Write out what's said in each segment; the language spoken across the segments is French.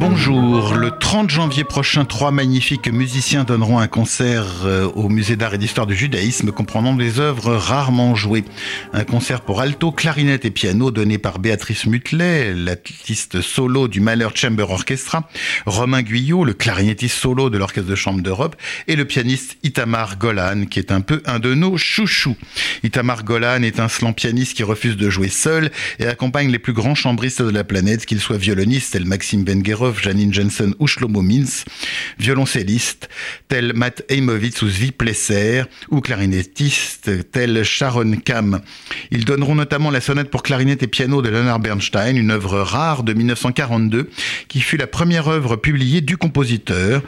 Bonjour, le 30 janvier prochain, trois magnifiques musiciens donneront un concert euh, au Musée d'art et d'histoire du judaïsme comprenant des œuvres rarement jouées. Un concert pour alto, clarinette et piano donné par Béatrice Mutlet, l'artiste solo du Malheur Chamber Orchestra, Romain Guyot, le clarinettiste solo de l'Orchestre de Chambre d'Europe, et le pianiste Itamar Golan, qui est un peu un de nos chouchous. Itamar Golan est un slant pianiste qui refuse de jouer seul et accompagne les plus grands chambristes de la planète, qu'ils soient violonistes tel Maxime Janine Jensen ou Shlomo Mintz, violoncelliste tel Matt Eimovitz ou Zvi Plesser, ou clarinettiste tel Sharon Kam. Ils donneront notamment la sonate pour clarinette et piano de Leonard Bernstein, une œuvre rare de 1942, qui fut la première œuvre publiée du compositeur,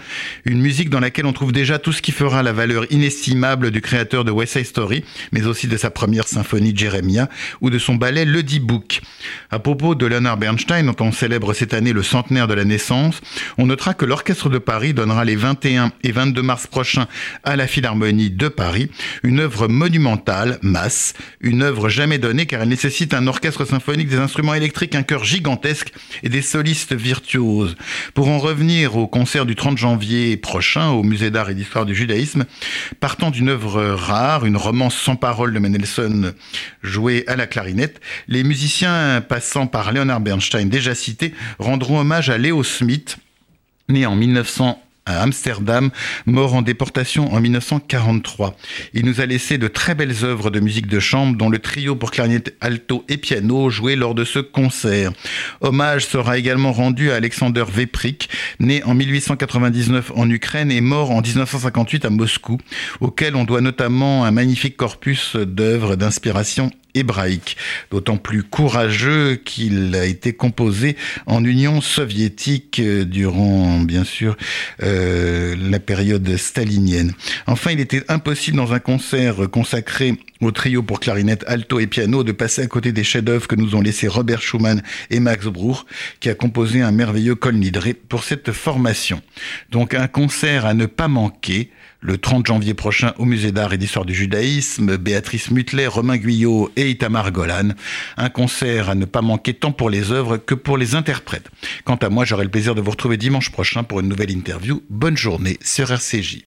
une musique dans laquelle on trouve déjà tout ce qui fera la valeur inestimable du créateur de West Side Story, mais aussi de sa première symphonie Jeremiah ou de son ballet Le Book. À propos de Leonard Bernstein, dont on célèbre cette année le centenaire de la naissance, on notera que l'Orchestre de Paris donnera les 21 et 22 mars prochains à la Philharmonie de Paris une œuvre monumentale, masse, une œuvre jamais donnée car elle nécessite un orchestre symphonique, des instruments électriques, un chœur gigantesque et des solistes virtuoses. Pour en revenir au concert du 30 janvier prochain au Musée d'art et d'histoire du judaïsme, partant d'une œuvre rare, une romance sans parole de Mendelssohn jouée à la clarinette, les musiciens passant par Leonard Bernstein déjà cité rendront hommage à Léo Smith, né en 1900 à Amsterdam, mort en déportation en 1943. Il nous a laissé de très belles œuvres de musique de chambre, dont le trio pour clarinette alto et piano joué lors de ce concert. Hommage sera également rendu à Alexander Veprik, né en 1899 en Ukraine et mort en 1958 à Moscou, auquel on doit notamment un magnifique corpus d'œuvres d'inspiration hébraïque, d'autant plus courageux qu'il a été composé en Union soviétique euh, durant, bien sûr, euh, la période stalinienne. Enfin, il était impossible dans un concert consacré au trio pour clarinette, alto et piano de passer à côté des chefs-d'œuvre que nous ont laissés Robert Schumann et Max Bruch, qui a composé un merveilleux Kol Nidre pour cette formation. Donc un concert à ne pas manquer le 30 janvier prochain au Musée d'art et d'histoire du judaïsme, Béatrice Mutler, Romain Guyot et Itamar Golan. Un concert à ne pas manquer tant pour les œuvres que pour les interprètes. Quant à moi, j'aurai le plaisir de vous retrouver dimanche prochain pour une nouvelle interview. Bonne journée sur RCJ.